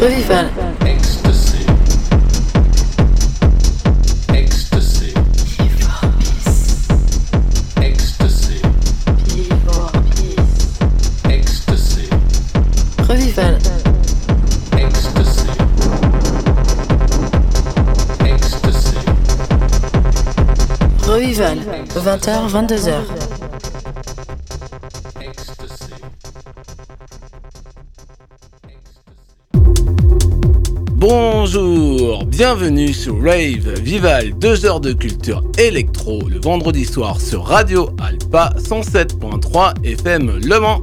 Revival. Ecstasy. Ecstasy. Ecstasy. Ecstasy. Revival. Ecstasy. Ecstasy. Revival. 20h, 22h. Bonjour, bienvenue sur Rave Vival, 2 heures de culture électro le vendredi soir sur Radio Alpa 107.3 FM Le Mans.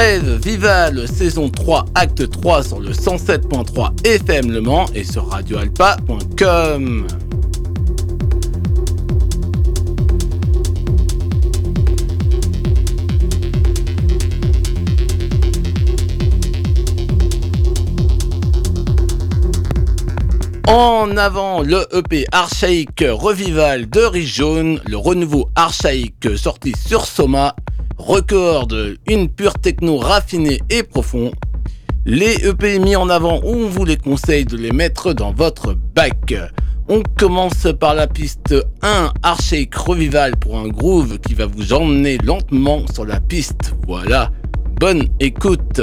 Rêve Vival saison 3 acte 3 sur le 107.3 FM Le Mans et sur radioalpa.com. En avant, le EP archaïque Revival de Riche Jaune, le renouveau archaïque sorti sur Soma, recorde une pure techno raffinée et profond. Les EP mis en avant, on vous les conseille de les mettre dans votre bac. On commence par la piste 1 Archaïque Revival pour un groove qui va vous emmener lentement sur la piste. Voilà, bonne écoute.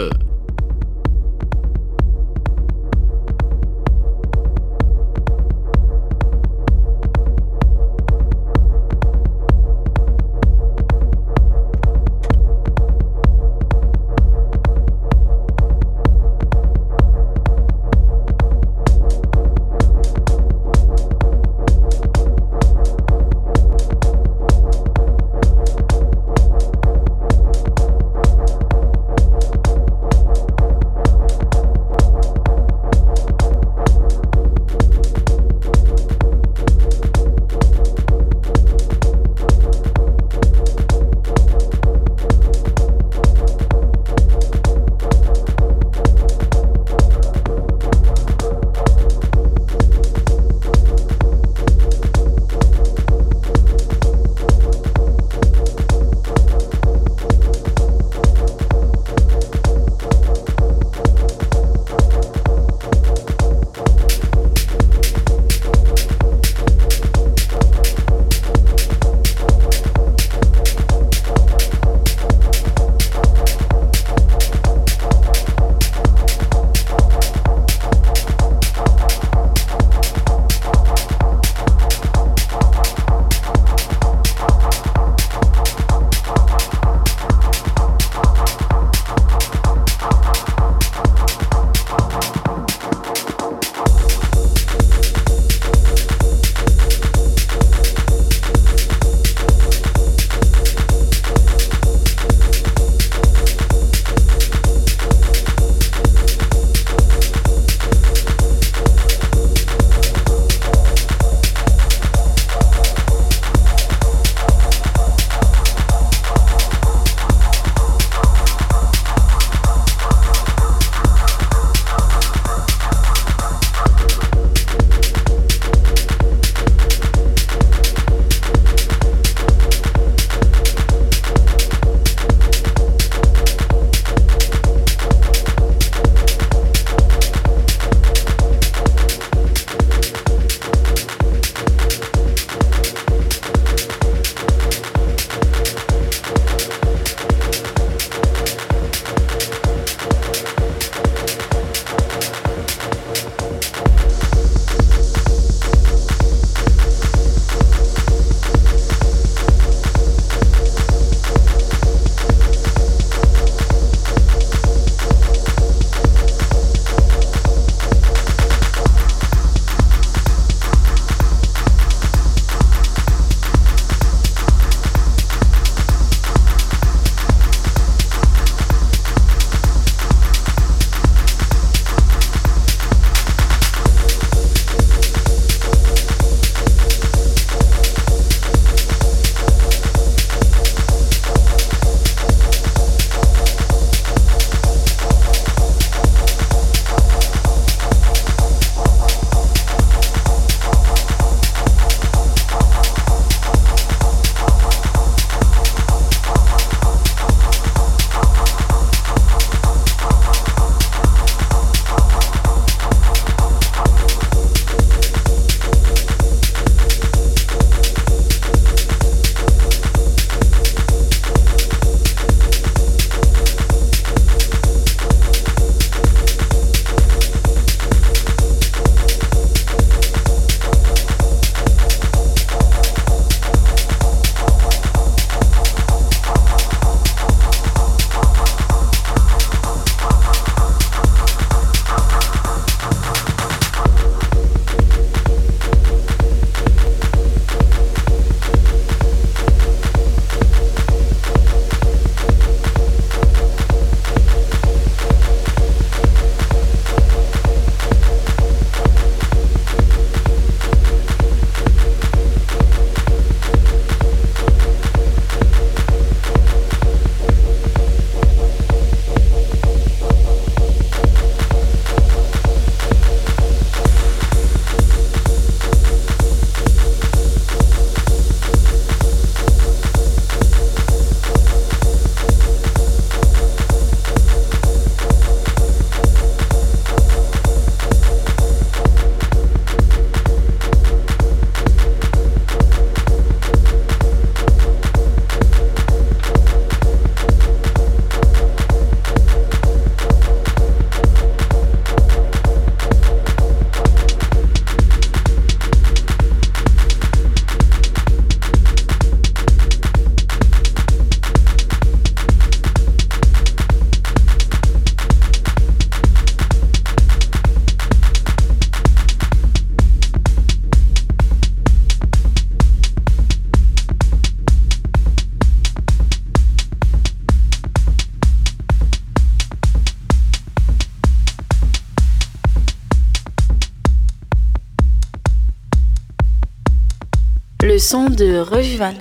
De Revival.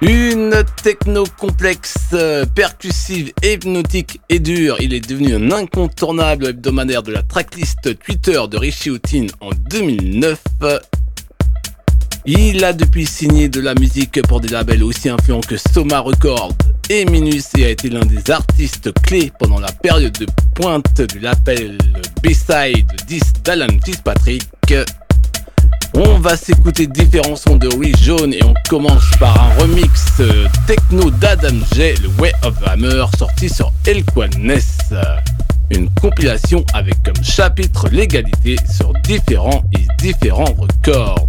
Une techno complexe, percussive, hypnotique et dure, il est devenu un incontournable hebdomadaire de la tracklist Twitter de Richie Houghton en 2009. Il a depuis signé de la musique pour des labels aussi influents que Soma Records et Minus et a été l'un des artistes clés pendant la période de pointe du label B-Side 10 d'Alan Fitzpatrick. On va s'écouter différents sons de Ree Jaune et on commence par un remix euh, techno d'Adam J, le Way of Hammer, sorti sur Elquaness. Une compilation avec comme chapitre l'égalité sur différents et différents records.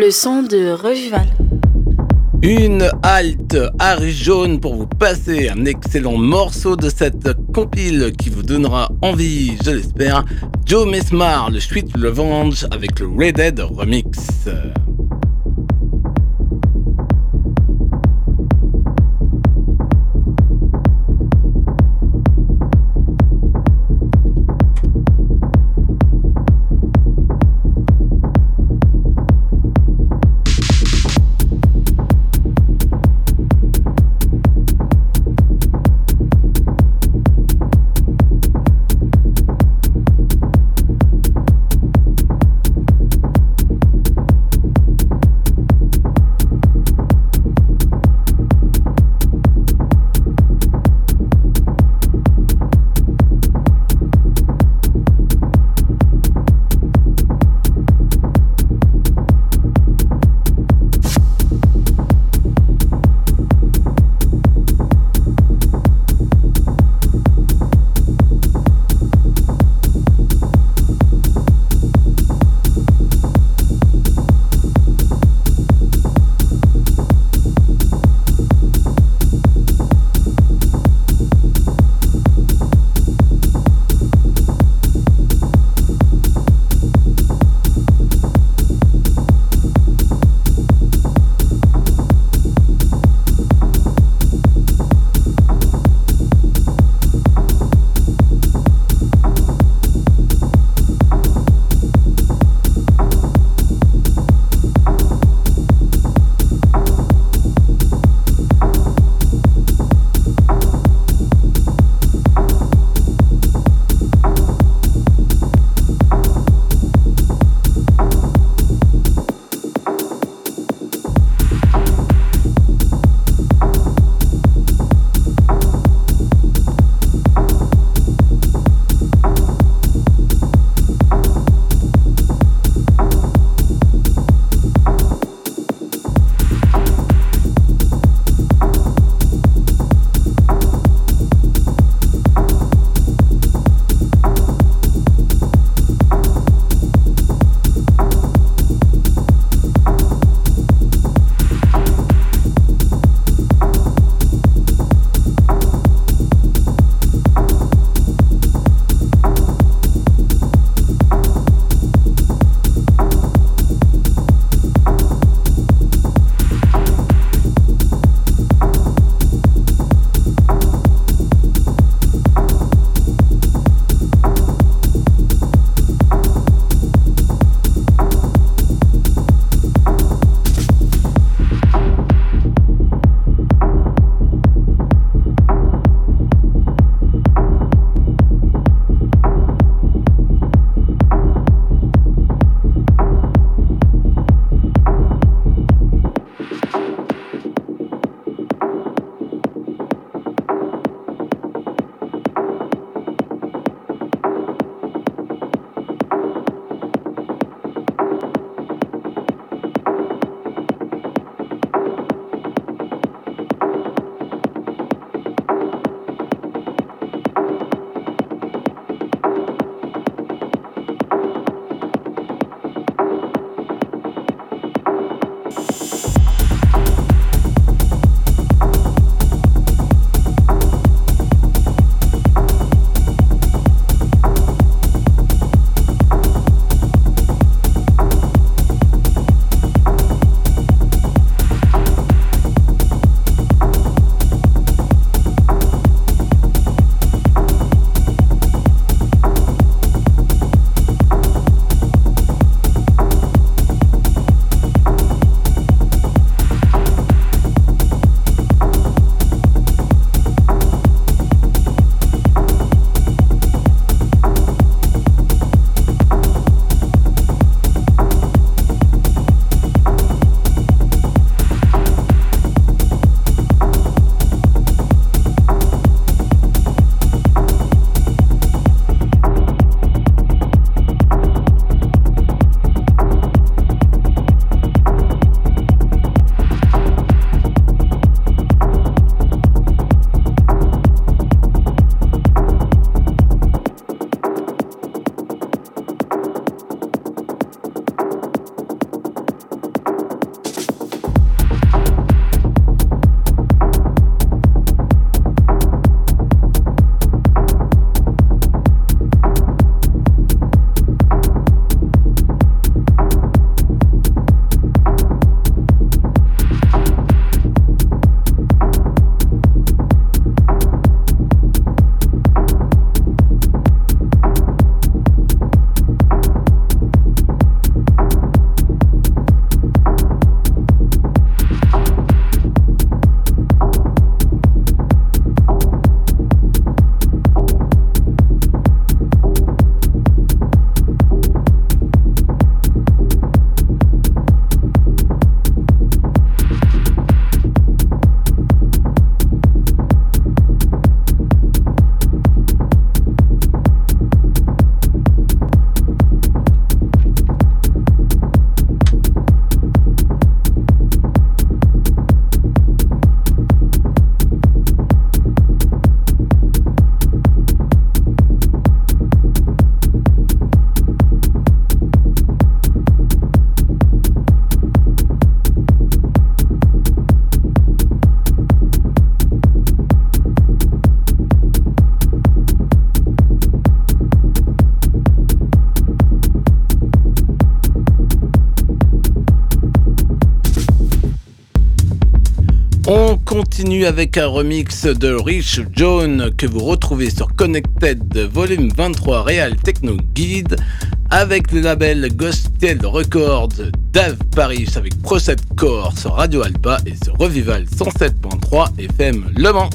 Le son de Revival. Une halte Harry Jaune pour vous passer un excellent morceau de cette compile qui vous donnera envie, je l'espère. Joe Mesmar, le Sweet Revenge avec le Red Dead Remix. Continue avec un remix de Rich John que vous retrouvez sur Connected Volume 23 Real Techno Guide avec le label Gospel Records Dave Paris avec Procet Core sur Radio Alpa et sur Revival 107.3 FM Le Mans.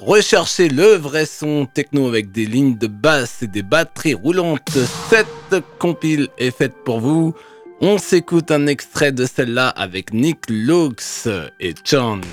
recherchez le vrai son techno avec des lignes de basse et des batteries roulantes. Cette compile est faite pour vous. On s'écoute un extrait de celle-là avec Nick Lux et Change.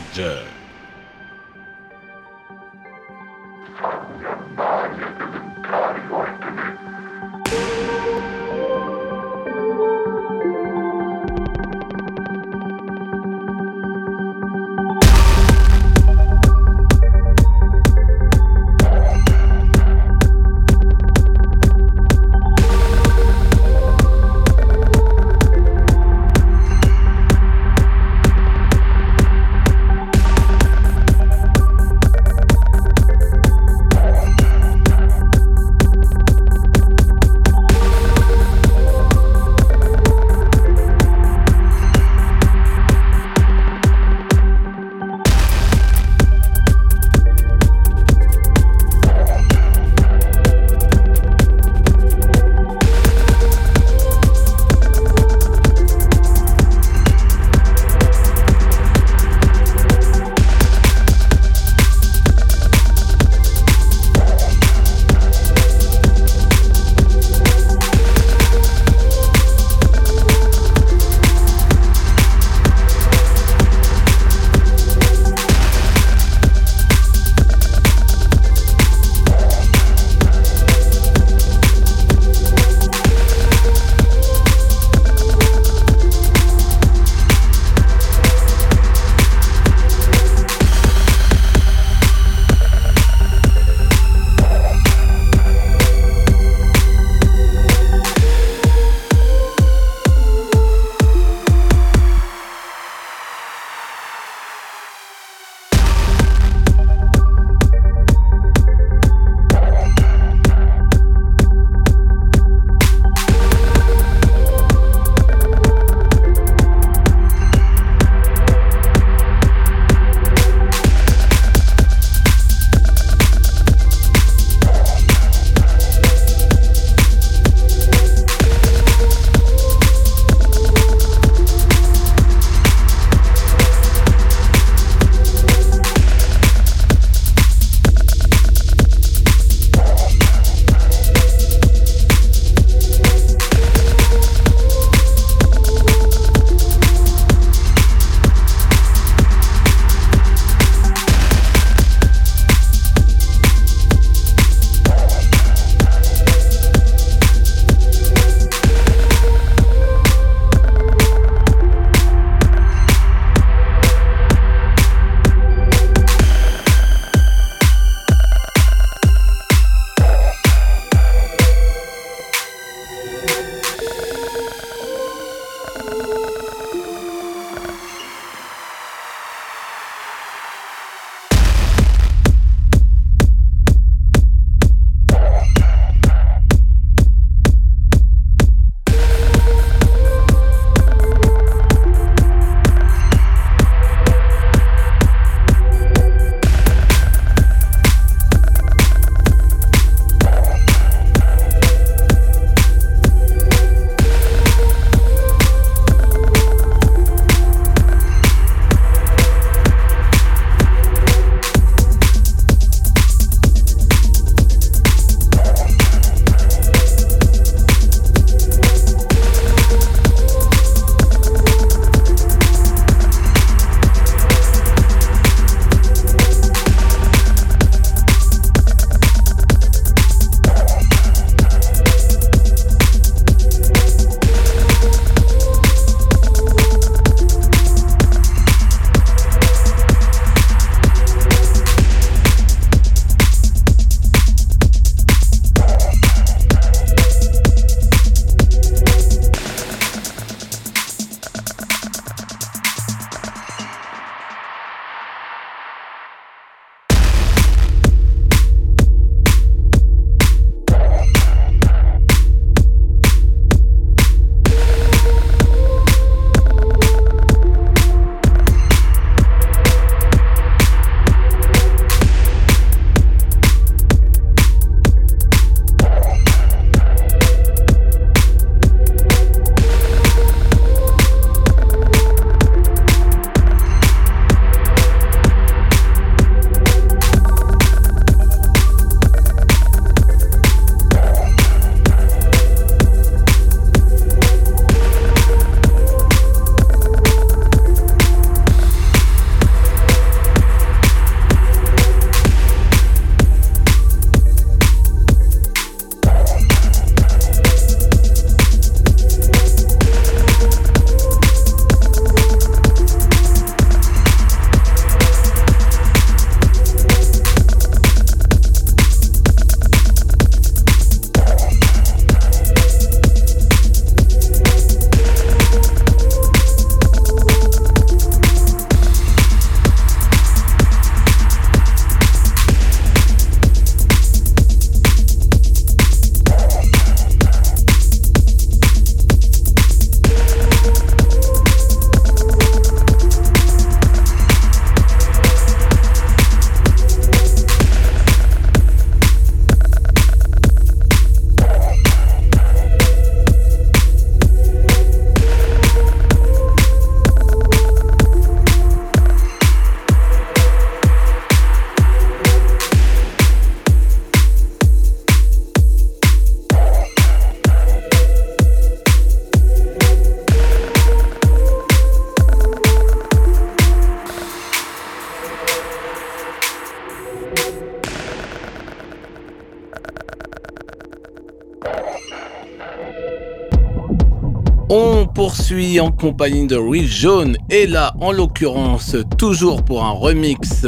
En compagnie de Will Jaune et là, en l'occurrence, toujours pour un remix.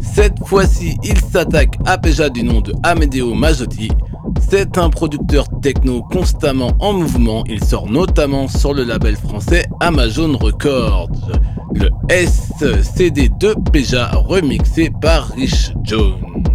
Cette fois-ci, il s'attaque à Peja du nom de Amedeo Majotti. C'est un producteur techno constamment en mouvement. Il sort notamment sur le label français Amazon Records. Le SCD 2 Peja remixé par Rich Jones.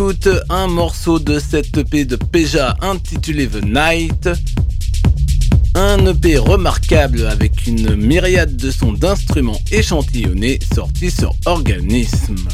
Écoute un morceau de cette EP de Peja intitulé The Night. Un EP remarquable avec une myriade de sons d'instruments échantillonnés sortis sur Organisme.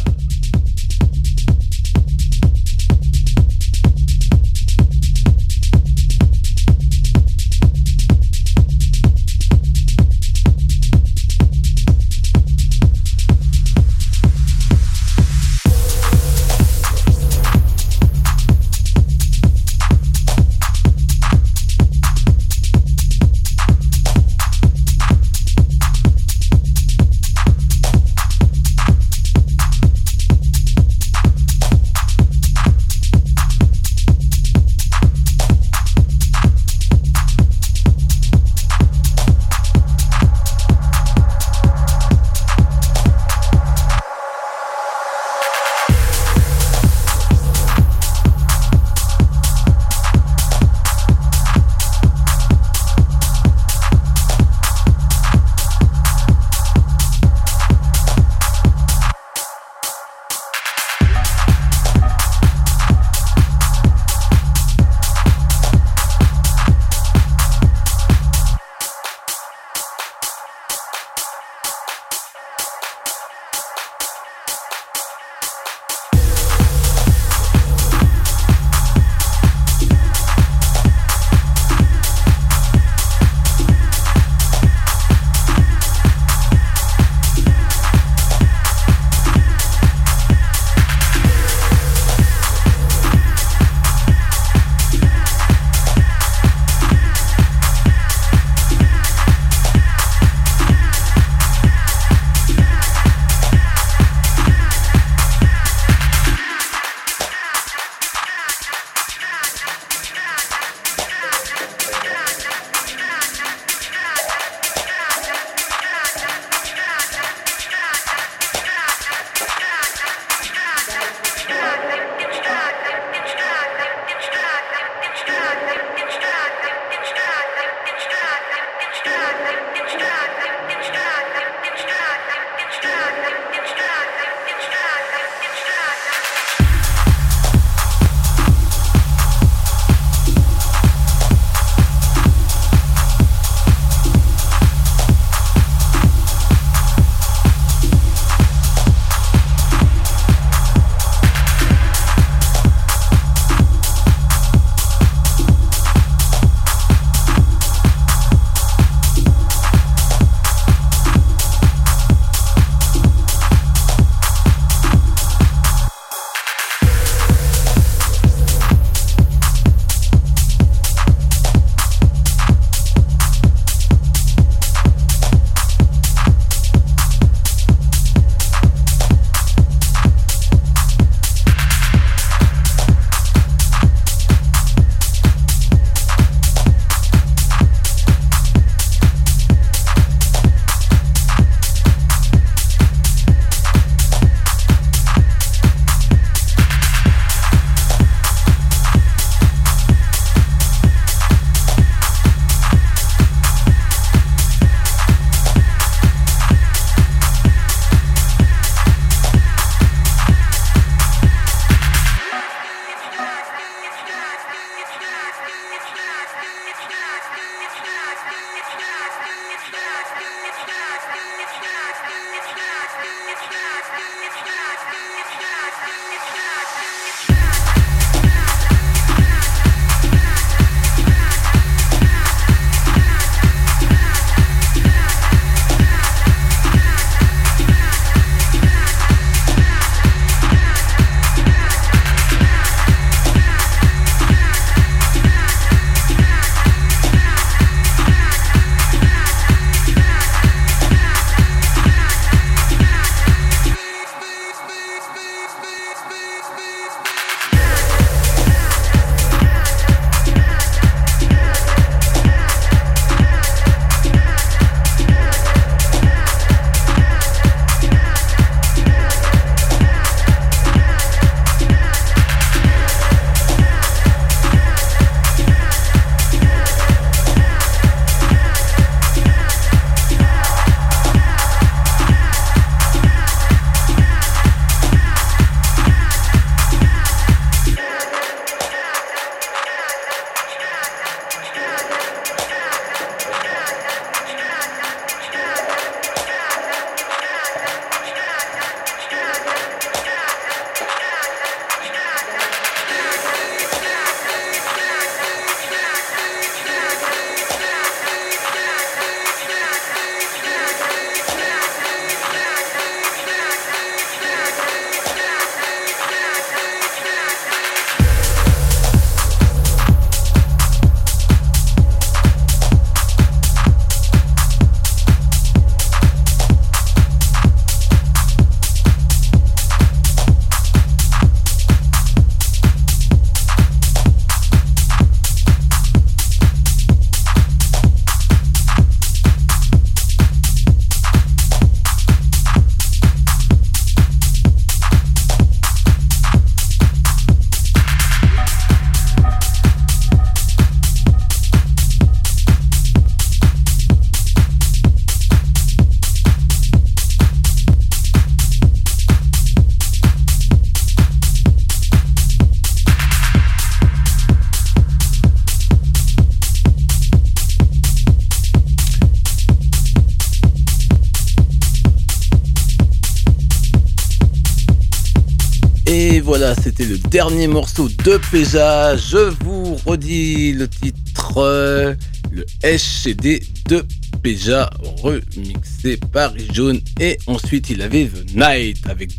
Dernier morceau de Péja. Je vous redis le titre, le SCD de Péja, remixé par Jaune. Et ensuite, il avait The Night avec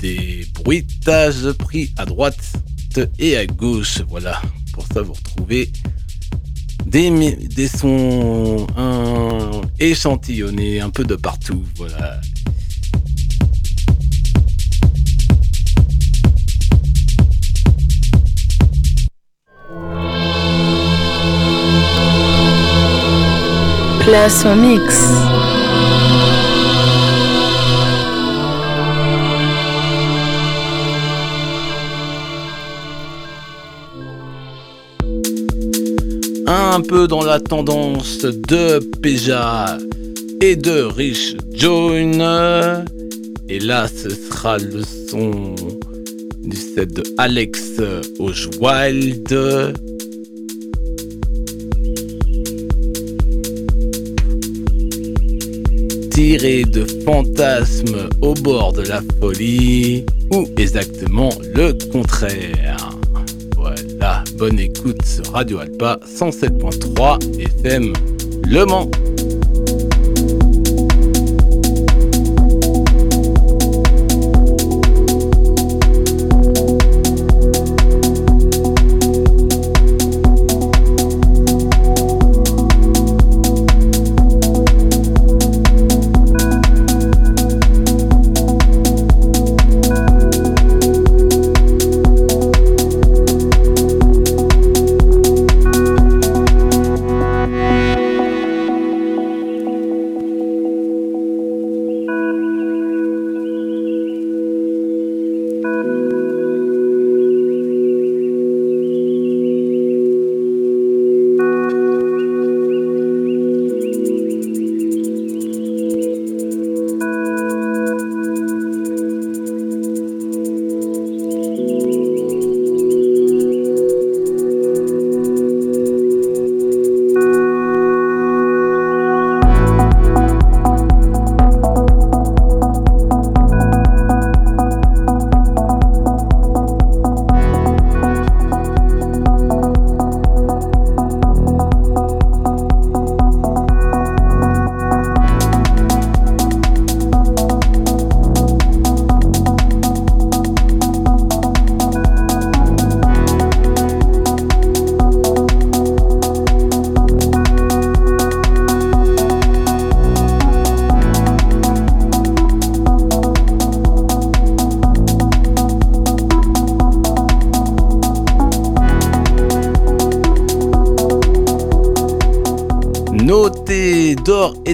des bruitages pris à droite et à gauche. Voilà, pour ça, vous retrouvez des sons échantillonnés un peu de partout. Voilà. Mix. Un peu dans la tendance de Peja et de Rich Joan. Et là, ce sera le son du set de Alex Wild. Tiré de fantasmes au bord de la folie, ou exactement le contraire. Voilà, bonne écoute sur Radio Alpa 107.3 FM Le Mans.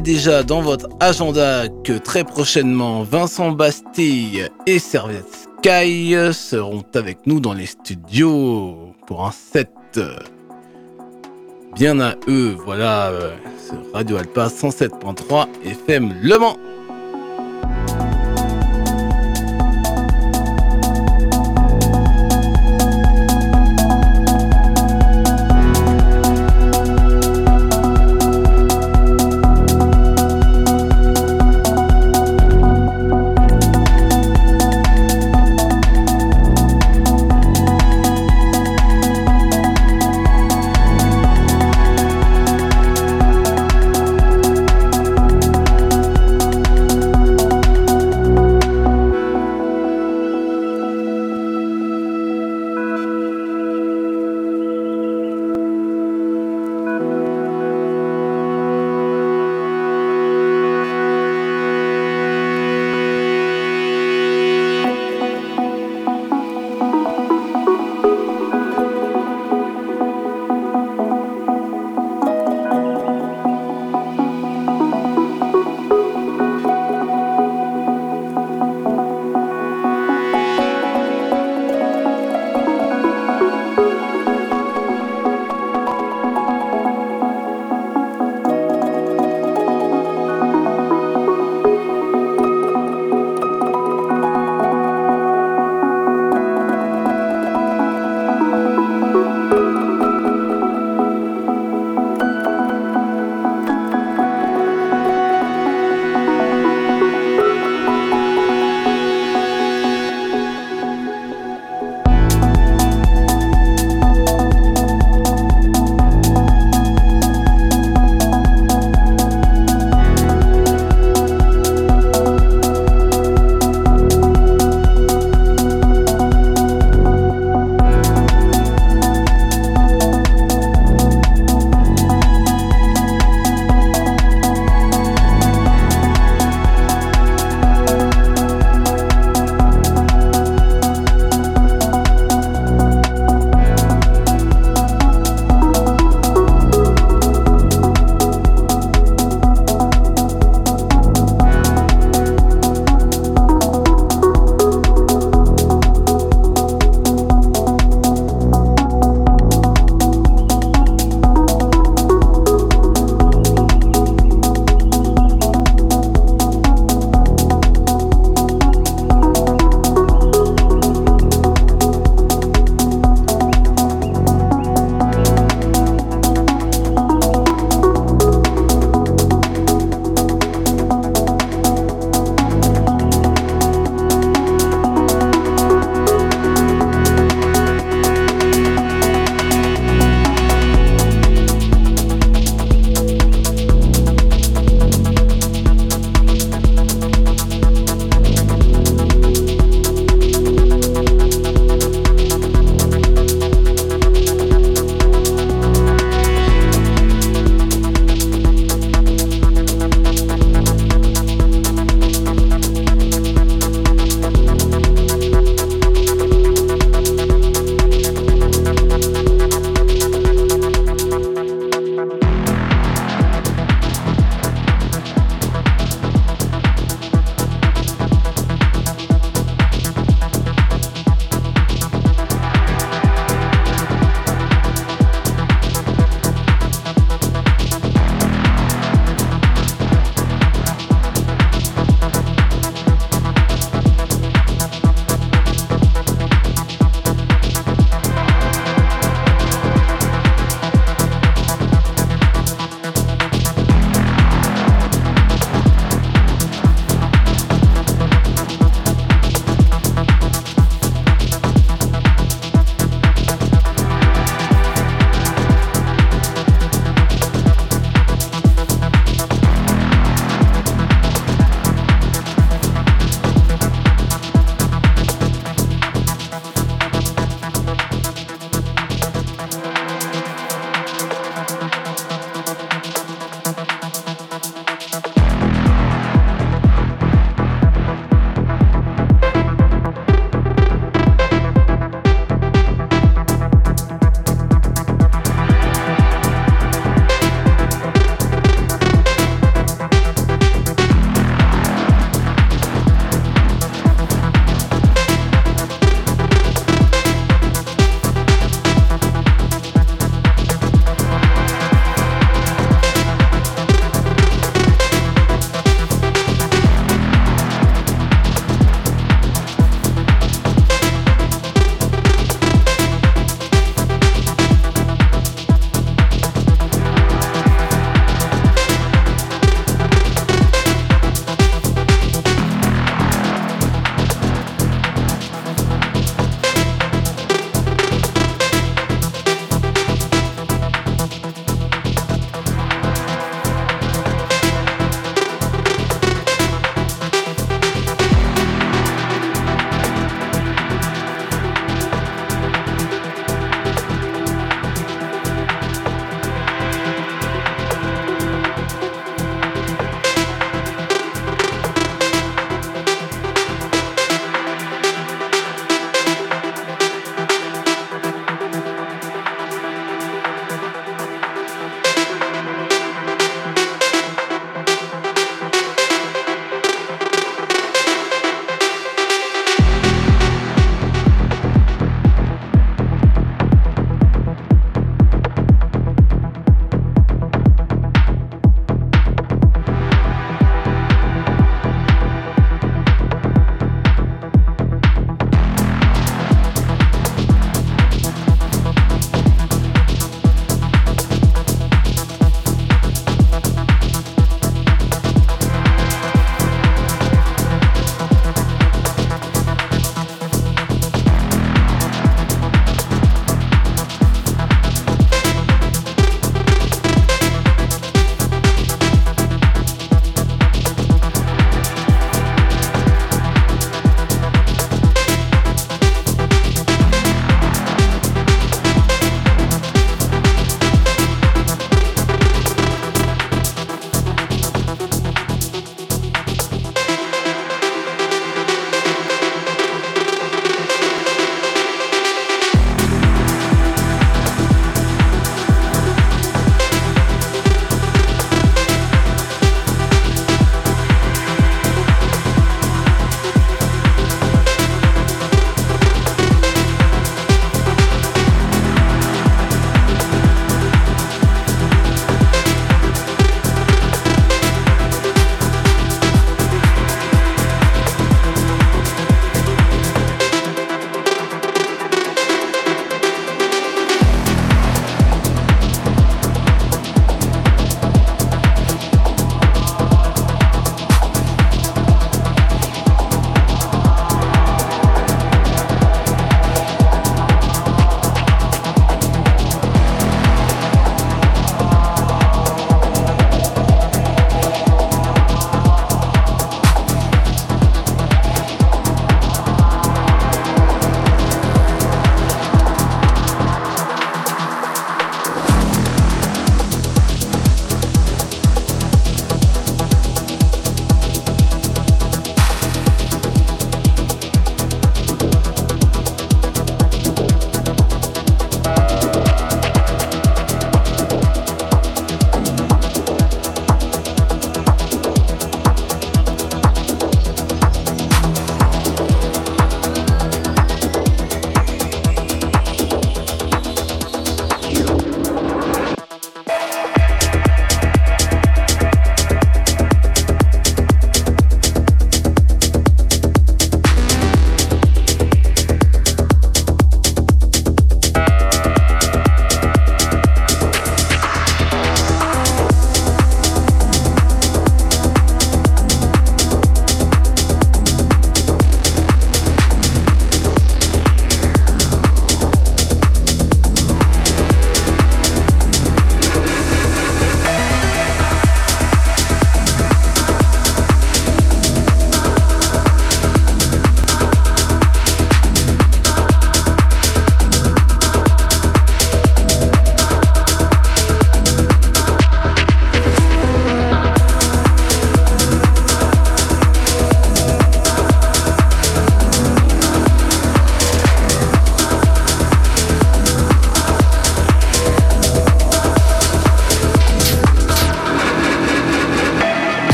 Déjà dans votre agenda que très prochainement Vincent Bastille et Serviette Sky seront avec nous dans les studios pour un set bien à eux. Voilà, euh, Radio Alpa 107.3 FM Le Mans.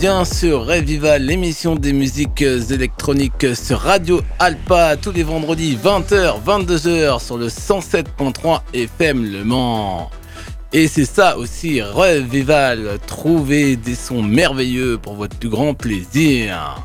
Bien sur Revival, l'émission des musiques électroniques sur Radio Alpa tous les vendredis 20h, 22h sur le 107.3 FM Le Mans. Et c'est ça aussi, Revival, trouver des sons merveilleux pour votre plus grand plaisir.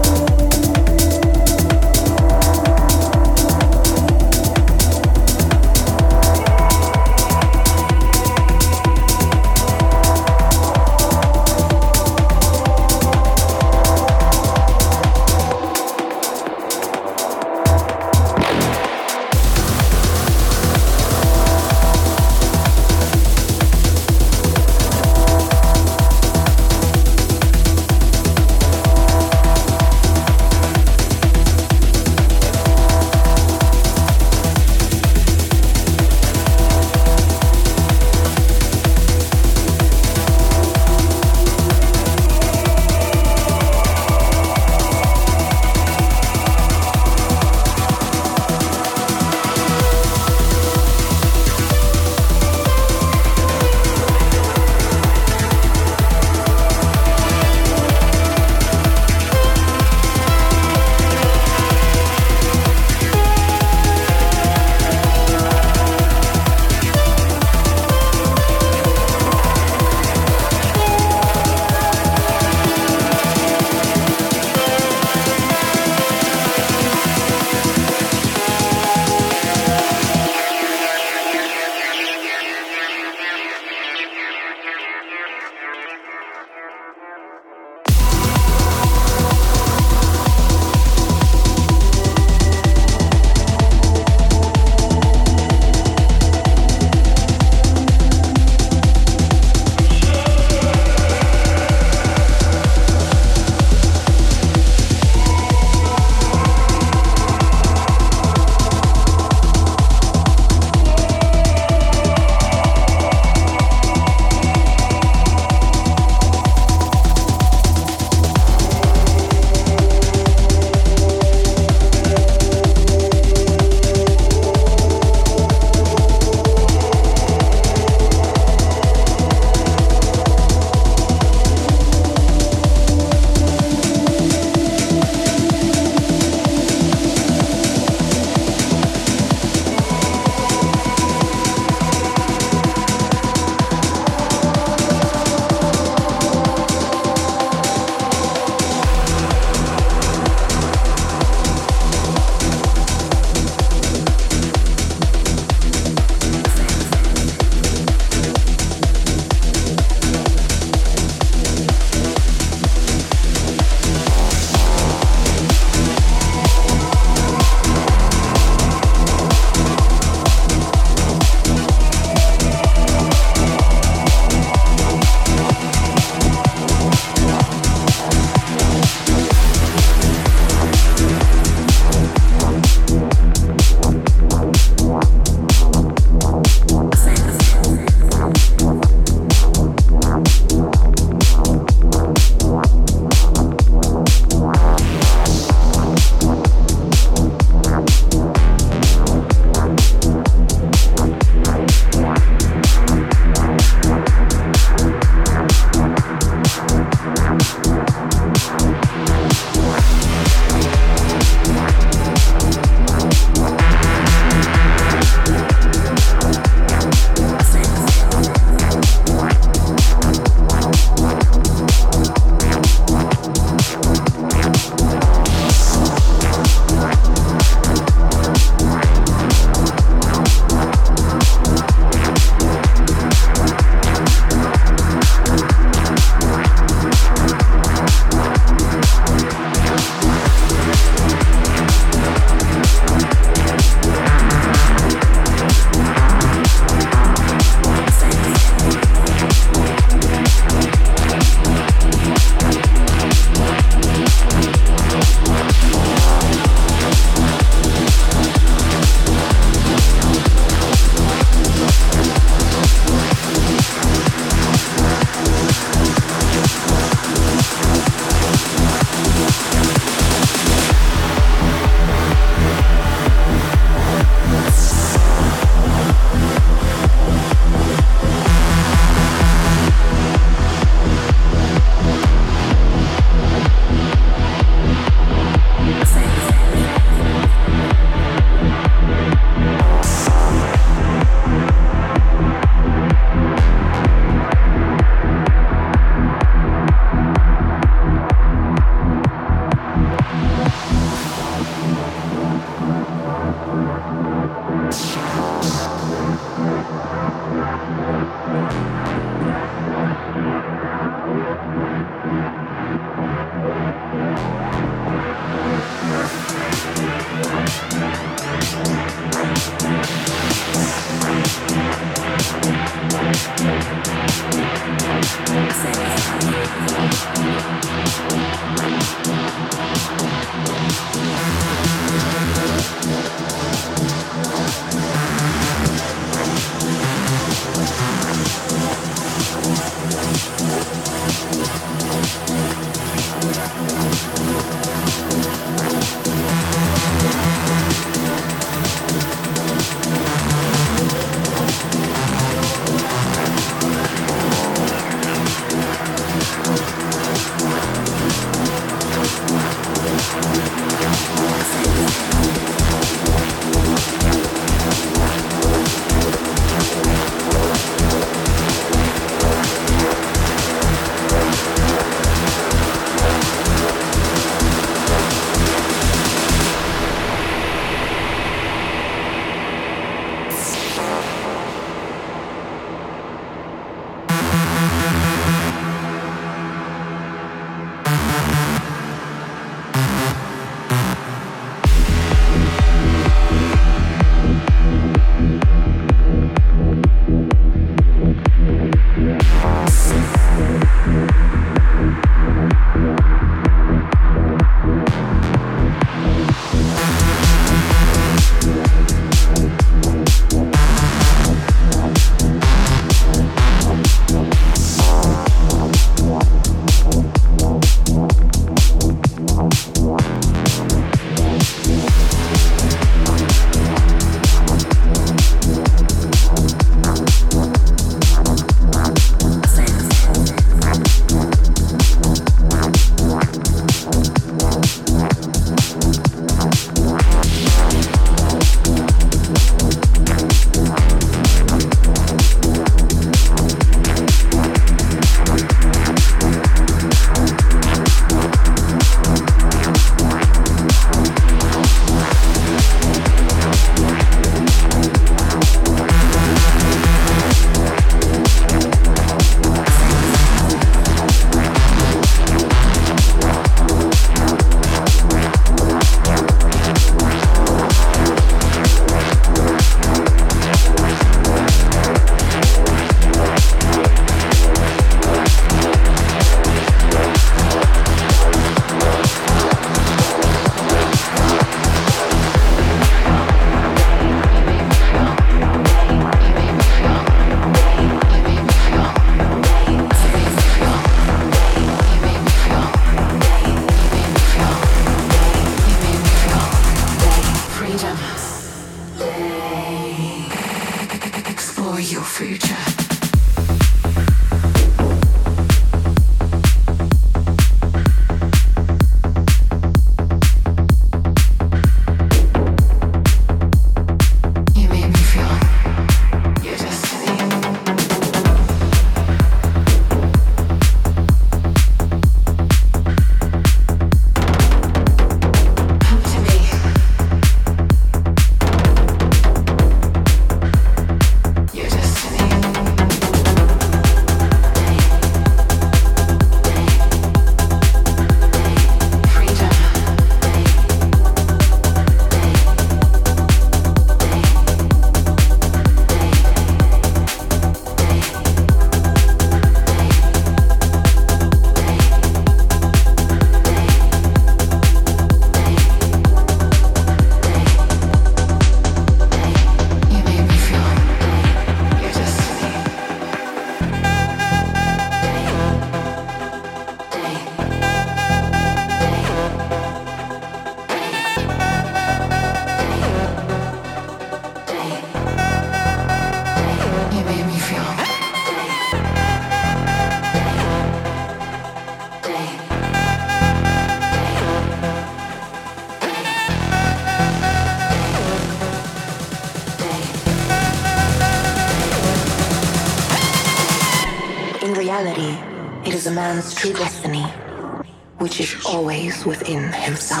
Within himself.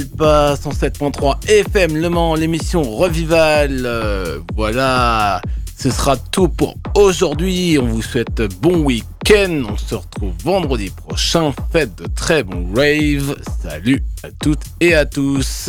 Alpa 107.3 FM Le Mans, l'émission Revival. Euh, voilà, ce sera tout pour aujourd'hui. On vous souhaite bon week-end. On se retrouve vendredi prochain. Faites de très bons raves. Salut à toutes et à tous.